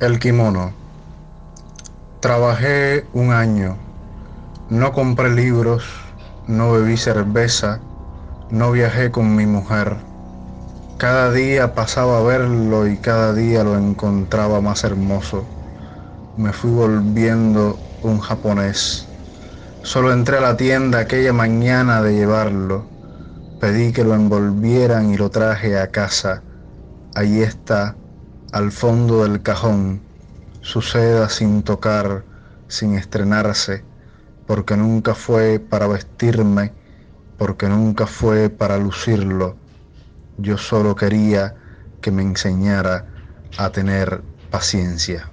El kimono. Trabajé un año, no compré libros, no bebí cerveza, no viajé con mi mujer. Cada día pasaba a verlo y cada día lo encontraba más hermoso. Me fui volviendo un japonés. Solo entré a la tienda aquella mañana de llevarlo. Pedí que lo envolvieran y lo traje a casa. Allí está al fondo del cajón, su seda sin tocar, sin estrenarse, porque nunca fue para vestirme, porque nunca fue para lucirlo. Yo solo quería que me enseñara a tener paciencia.